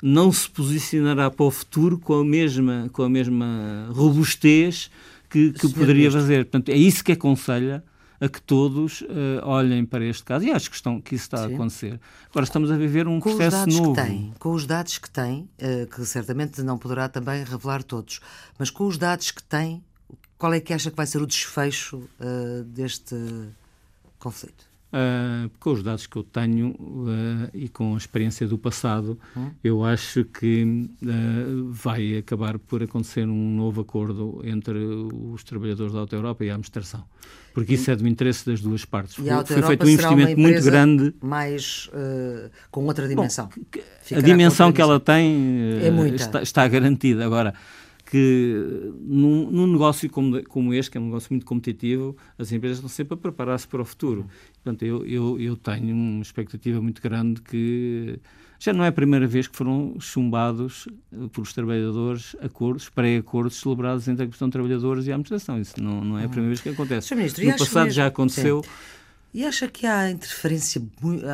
não se posicionará para o futuro com a mesma, com a mesma robustez que, que poderia fazer. Portanto, é isso que aconselha a que todos uh, olhem para este caso. E acho que, estão, que isso está Sim. a acontecer. Agora estamos a viver um com processo novo.
Tem, com os dados que tem, uh, que certamente não poderá também revelar todos, mas com os dados que tem, qual é que acha que vai ser o desfecho uh, deste conflito?
Uh, com os dados que eu tenho uh, e com a experiência do passado, hum? eu acho que uh, vai acabar por acontecer um novo acordo entre os trabalhadores da Auto Europa e a administração. Porque isso é do interesse das duas partes.
A Foi feito um investimento muito grande. Mais com outra dimensão. Bom,
a dimensão que ela tem é está, está garantida. Agora, que num, num, negócio como, como este, que é um negócio muito competitivo, as empresas estão sempre a preparar-se para o futuro. Portanto, eu, eu, eu tenho uma expectativa muito grande que já não é a primeira vez que foram chumbados eh, pelos trabalhadores acordos, pré-acordos celebrados entre a questão de trabalhadores e a administração. Isso não, não é a primeira vez que acontece.
Ministro,
no passado mesmo, já aconteceu. Sim.
E acha que há interferência,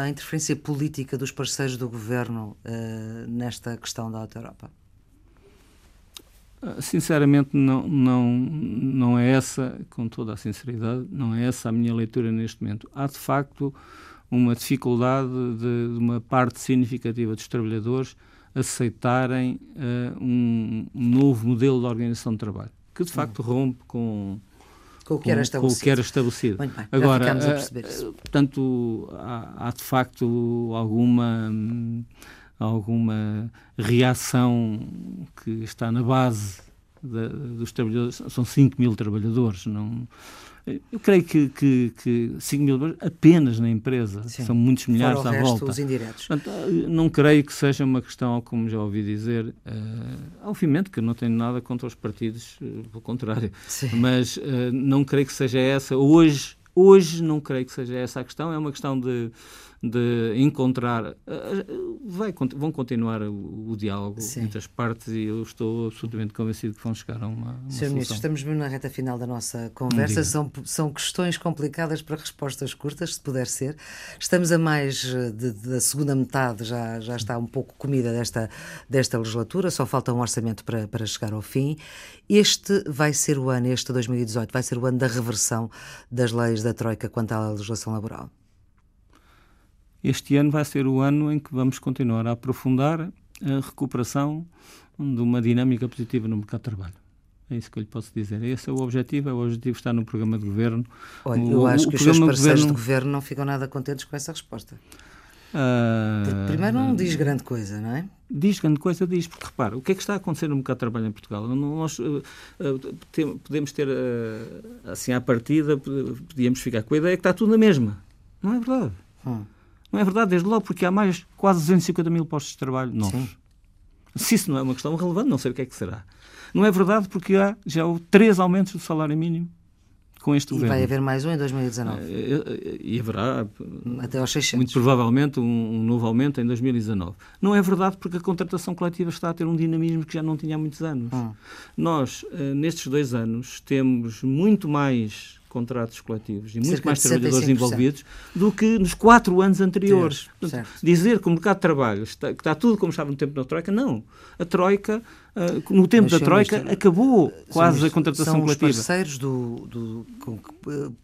há interferência política dos parceiros do governo uh, nesta questão da Auto Europa?
Ah, sinceramente, não, não, não é essa, com toda a sinceridade, não é essa a minha leitura neste momento. Há, de facto, uma dificuldade de, de uma parte significativa dos trabalhadores aceitarem uh, um, novo modelo de organização de trabalho, que de facto rompe com,
com o que era estabelecido.
Que era estabelecido. Bem, Agora, uh, portanto, há, há, de facto alguma. Alguma reação que está na base da, dos trabalhadores. São 5 mil trabalhadores. Não, eu creio que, que, que 5 mil apenas na empresa, Sim. são muitos milhares
Fora
à
resto,
volta.
Os indiretos.
Portanto, não creio que seja uma questão, como já ouvi dizer, uh, obviamente que não tenho nada contra os partidos, uh, pelo contrário, Sim. mas uh, não creio que seja essa. Hoje, hoje não creio que seja essa a questão, é uma questão de de encontrar. Eh, vai, vão continuar o, o diálogo Sim. entre as partes e eu estou absolutamente convencido que vão chegar a uma. uma
Sr. Ministro, estamos mesmo na reta final da nossa conversa. São, são questões complicadas para respostas curtas, se puder ser. Estamos a mais eh, de, da segunda metade, já, já está um pouco comida desta, desta legislatura, só falta um orçamento para, para chegar ao fim. Este vai ser o ano, este 2018, vai ser o ano da reversão das leis da Troika quanto à legislação laboral
este ano vai ser o ano em que vamos continuar a aprofundar a recuperação de uma dinâmica positiva no mercado de trabalho. É isso que eu lhe posso dizer. Esse é o objetivo, é o objetivo está no programa de governo.
Olha, eu acho o, que os seus parceiros governo... de governo não ficam nada contentes com essa resposta. Uh... primeiro não diz grande coisa, não é?
Diz grande coisa, diz, porque repara, o que é que está a acontecer no mercado de trabalho em Portugal? Nós uh, uh, podemos ter, assim, à partida, podíamos ficar com a ideia que está tudo na mesma. Não é verdade. Hum. Não é verdade, desde logo, porque há mais quase 250 mil postos de trabalho novos. Sim. Se isso não é uma questão relevante, não sei o que é que será. Não é verdade porque há já três aumentos do salário mínimo com este
e
governo.
vai haver mais um em 2019.
E, e haverá,
até aos 600.
Muito provavelmente, um, um, novo aumento em 2019. Não é verdade porque a contratação coletiva está a ter um dinamismo que já não tinha há muitos anos. Hum. Nós, eh, nestes dois anos, temos muito mais contratos coletivos e muito mais trabalhadores envolvidos do que nos quatro anos anteriores. Portanto, dizer que o mercado de trabalho está, que está tudo como estava no tempo da Troika, não. A Troika, uh, no tempo Mas, da Troika, ministro, acabou quase a contratação
são
coletiva.
São os parceiros do, do com, uh,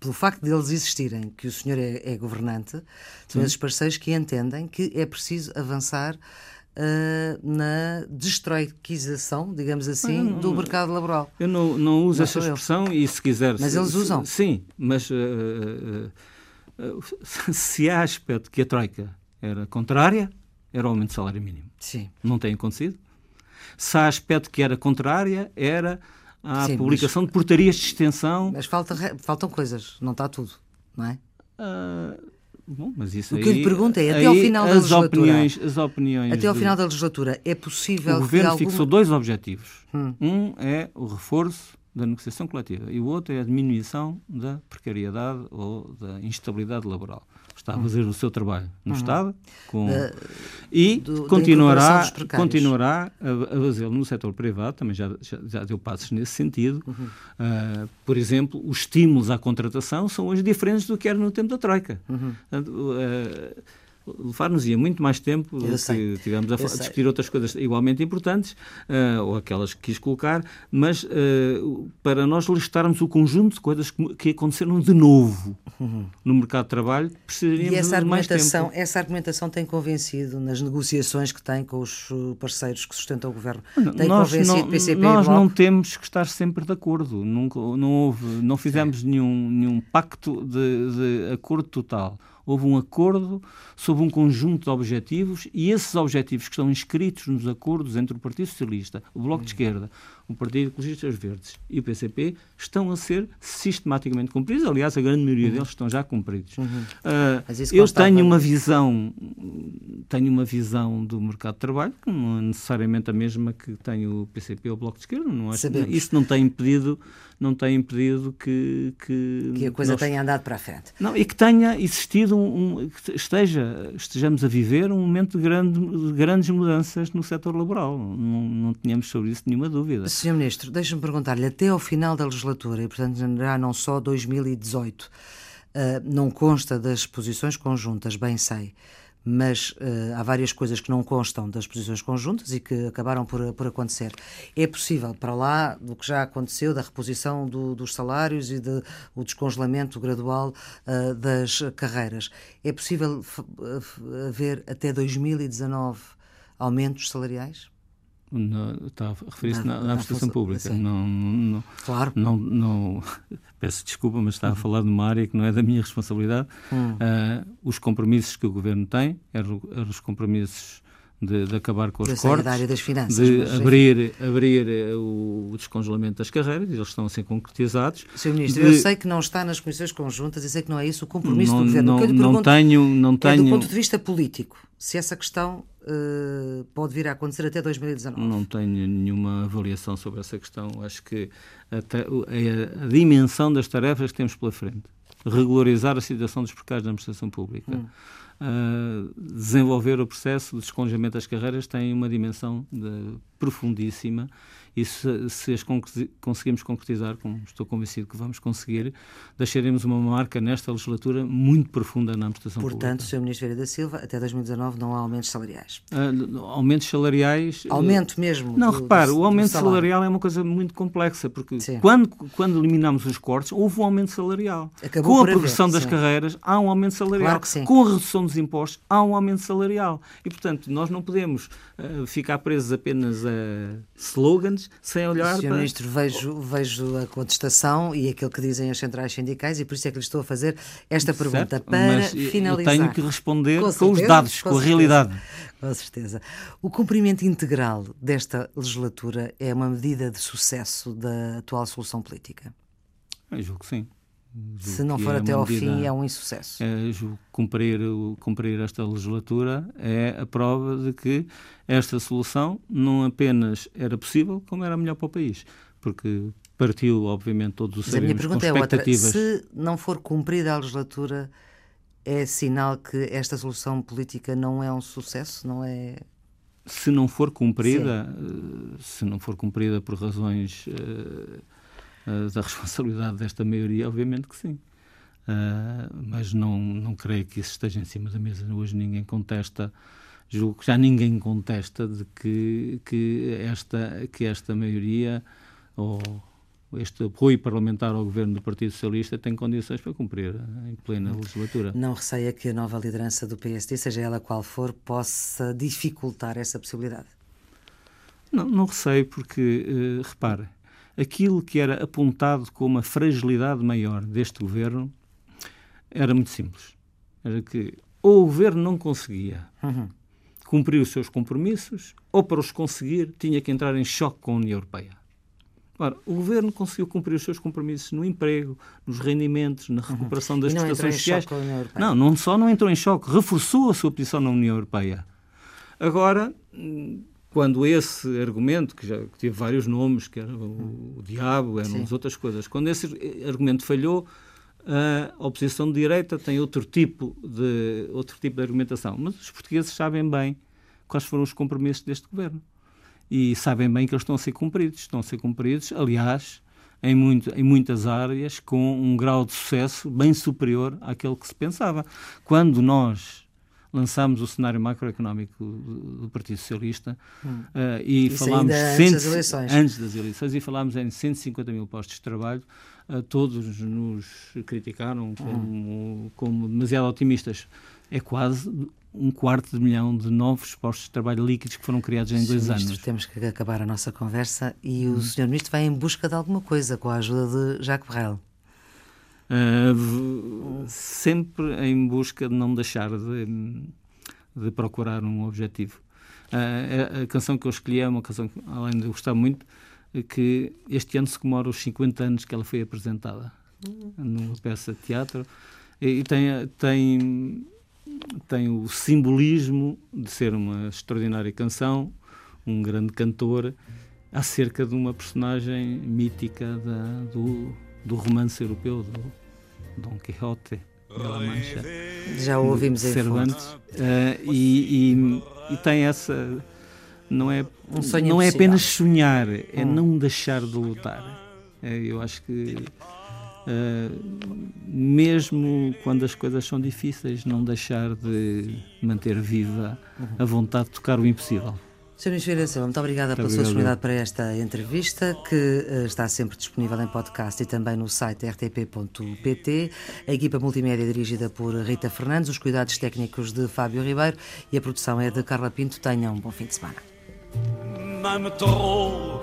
pelo facto deles existirem, que o senhor é, é governante, são esses parceiros que entendem que é preciso avançar Uh, na destroiquização, digamos assim, não, não, do mercado laboral.
Eu não, não uso não essa expressão eu. e se quiser...
Mas
se,
eles usam.
Se, sim, mas uh, uh, se há aspecto que a Troika era contrária, era o aumento do salário mínimo.
Sim.
Não tem acontecido. Se há aspecto que era contrária, era a Sim, publicação mas, de portarias de extensão.
Mas falta, faltam coisas, não está tudo, não é?
Uh, bom, mas isso
o
que
eu lhe pergunto é, até ao final da legislatura...
Opiniões, as opiniões
até ao final da legislatura, é possível
O Governo algum... fixou dois objetivos. Hum. Um é o reforço da negociação coletiva e o outro é a diminuição da precariedade ou da instabilidade laboral está a fazer o seu trabalho no uhum. Estado com, e do, continuará, continuará a, a fazê-lo no setor privado, também já, já, já deu passos nesse sentido. Uhum. Uh, por exemplo, os estímulos à contratação são hoje diferentes do que era no tempo da Troika. Uhum. Portanto, uh, levar-nos-ia muito mais tempo do que tivemos a, discutir outras coisas igualmente importantes, uh, ou aquelas que quis colocar, mas uh, para nós listarmos o conjunto de coisas que, que aconteceram de novo uhum. no mercado de trabalho, precisaríamos
e essa
de mais
argumentação, Essa argumentação tem convencido nas negociações que tem com os uh, parceiros que sustentam o governo? Tem nós convencido não, PCP
Nós não temos que estar sempre de acordo. Nunca, não houve, não fizemos nenhum, nenhum pacto de, de acordo total houve um acordo sobre um conjunto de objetivos e esses objetivos que estão inscritos nos acordos entre o Partido Socialista, o Bloco de hum. Esquerda, o Partido Ecologistas Verdes e o PCP estão a ser sistematicamente cumpridos. Aliás, a grande maioria uhum. deles estão já cumpridos. Uhum. Uh, eu tenho uma visão, tenho uma visão do mercado de trabalho que não é necessariamente a mesma que tem o PCP ou o Bloco de Esquerda. Não acho, isso não tem impedido, não tem impedido que
que, que a coisa nós, tenha andado para a frente.
Não e que tenha existido um, um esteja estejamos a viver um momento de, grande, de grandes mudanças no setor laboral. Não, não tínhamos sobre isso nenhuma dúvida.
Sr. Ministro, deixe-me perguntar-lhe, até ao final da legislatura, e portanto já não só 2018, uh, eh, não consta das posições conjuntas, bem sei, mas uh, há várias coisas que não constam das posições conjuntas e que acabaram por, por acontecer. É possível, para lá do que já aconteceu, da reposição do, dos salários e do de, descongelamento gradual uh, das carreiras, é possível haver até 2019 aumentos salariais?
Está a referir-se na, na, na administração pública. Não, não,
claro.
Não, não, peço desculpa, mas está a falar de uma área que não é da minha responsabilidade. Hum. Uh, os compromissos que o Governo tem, eram, eram os compromissos de, de, acabar com os cortes,
da área das finanças,
de abrir, abrir eh, o, descongelamento das carreiras, eles estão a ser concretizados.
Sr. Ministro, de, eu sei que não está nas comissões conjuntas, e sei que não é isso o compromisso
não,
do Governo.
Não, não tenho, não tenho... É
do ponto de vista político, se essa questão uh, pode vir a acontecer até 2019?
Não tenho nenhuma avaliação sobre essa questão. Acho que a, a dimensão das tarefas que temos pela frente, regularizar a situação dos precários da administração pública, hum desenvolver o processo de descongelamento das carreiras tem uma dimensão de, profundíssima e se, se as conseguimos concretizar, como estou convencido que vamos conseguir, deixaremos uma marca nesta legislatura muito profunda na administração
Portanto,
pública.
Portanto, Sr. Ministro Vieira da Silva, até 2019 não há aumentos salariais?
Uh, aumentos salariais...
Aumento mesmo?
Não, do, repare, do, o aumento salarial é uma coisa muito complexa, porque quando, quando eliminamos os cortes, houve um aumento salarial.
Acabou
Com a progressão haver, das sim. carreiras, há um aumento salarial.
Claro
Com a redução dos impostos, há um aumento salarial. E, portanto, nós não podemos uh, ficar presos apenas a slogans sem olhar
Sr.
para...
Ministro, vejo, vejo a contestação e aquilo que dizem as centrais sindicais e por isso é que lhe estou a fazer esta pergunta
certo,
para finalizar.
Eu tenho que responder com, com os dados, com, com a realidade.
Com certeza. O cumprimento integral desta legislatura é uma medida de sucesso da atual solução política?
Eu julgo que sim.
Se não for é até ao fim, é um insucesso.
É, cumprir, cumprir esta legislatura é a prova de que esta solução não apenas era possível, como era melhor para o país. Porque partiu, obviamente, todos os Mas a minha pergunta é outra.
Se não for cumprida a legislatura, é sinal que esta solução política não é um sucesso? Não é
se não for cumprida, Sim. Eh, se não for cumprida por razões uh, uh, da responsabilidade desta maioria, obviamente que sim. Uh, mas não, não creio que isso esteja em cima da mesa. Hoje ninguém contesta, julgo que já ninguém contesta de que, que, esta, que esta maioria ou este apoio parlamentar ao governo do Partido Socialista tem condições para cumprir em plena legislatura.
Não receia que a nova liderança do PSD, seja ela qual for, possa dificultar essa possibilidade?
Não, não receio, porque, uh, repare, aquilo que era apontado como a fragilidade maior deste governo era muito simples. Era que ou o governo não conseguia uhum. cumprir os seus compromissos, ou para os conseguir tinha que entrar em choque com a União Europeia. Ora, o governo conseguiu cumprir os seus compromissos no emprego, nos rendimentos, na uhum. recuperação das prestações sociais. Não, não só não entrou em choque, reforçou a sua posição na União Europeia. Agora, quando esse argumento, que já teve vários nomes, que era o, o diabo, eram as outras coisas, quando esse argumento falhou, a oposição de direita tem outro tipo de outro tipo de argumentação, mas os portugueses sabem bem quais foram os compromissos deste governo e sabem bem que eles estão a ser cumpridos. Estão a ser cumpridos, aliás, em, muito, em muitas áreas, com um grau de sucesso bem superior àquele que se pensava. Quando nós lançámos o cenário macroeconómico do, Partido Socialista hum. uh, e Isso falámos
antes, das eleições.
antes das eleições e falámos em 150 mil postos de trabalho, uh, todos nos criticaram como, hum. como demasiado otimistas. É quase um quarto de milhão de novos postos de trabalho líquidos que foram criados em dois
Ministro,
anos.
Temos que acabar a nossa conversa e o hum. Sr. Ministro vai em busca de alguma coisa com a ajuda de Jacques Brel.
Uh, sempre em busca de não deixar de, de procurar um objetivo. Uh, a, canção que eu escolhi é uma canção que, além de gostar muito, que este ano se comemora os 50 anos que ela foi apresentada uhum. numa peça de teatro e, e tem, tem tem o simbolismo de ser uma extraordinária canção, um grande cantor, acerca de uma personagem mítica da, do, do romance europeu, do Dom Quixote de La Mancha.
Já o ouvimos em
Cervantes. Uh, e, e, e, tem essa. Não é, um não é apenas sonhar, é hum. não deixar de lutar. É, eu acho que Uh, mesmo quando as coisas são difíceis, não deixar de manter viva a vontade de tocar o impossível.
Sr. Ministro Vieira Silva, muito obrigada pela sua disponibilidade para esta entrevista, que uh, está sempre disponível em podcast e também no site rtp.pt. A equipa multimédia é dirigida por Rita Fernandes, os cuidados técnicos de Fábio Ribeiro e a produção é de Carla Pinto. Tenham um bom fim de semana. Mame trop,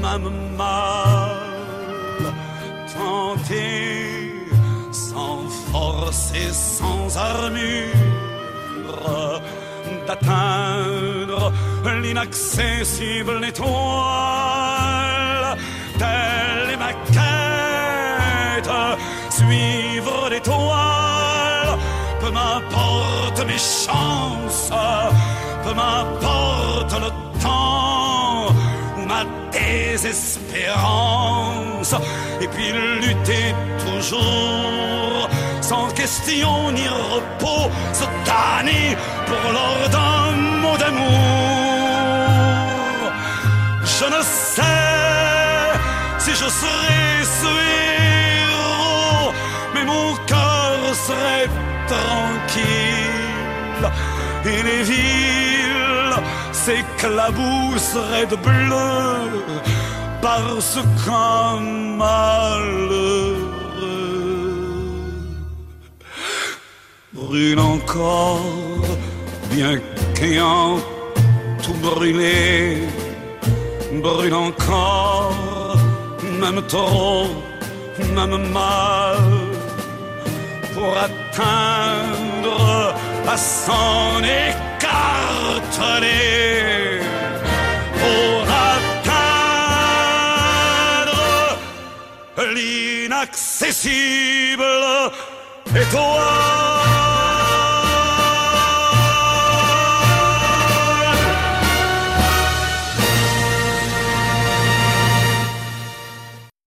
mame mal. tenter, sans force et sans armure, d'atteindre l'inaccessible étoile, telle est ma quête, suivre l'étoile, peu m'importe mes chances, peu m'importe le temps ou ma désespérance. Et puis lutter toujours sans question ni repos, se tanner pour l'ordre d'un mot d'amour. Je ne sais si je serai ce héros, mais mon cœur serait tranquille et les villes s'éclabousseraient de bleu parce qu'un malheureux brûle encore, bien qu'ayant tout brûlé, brûle encore, même trop, même mal, pour atteindre à s'en écarteler. l'inaccessible étoile.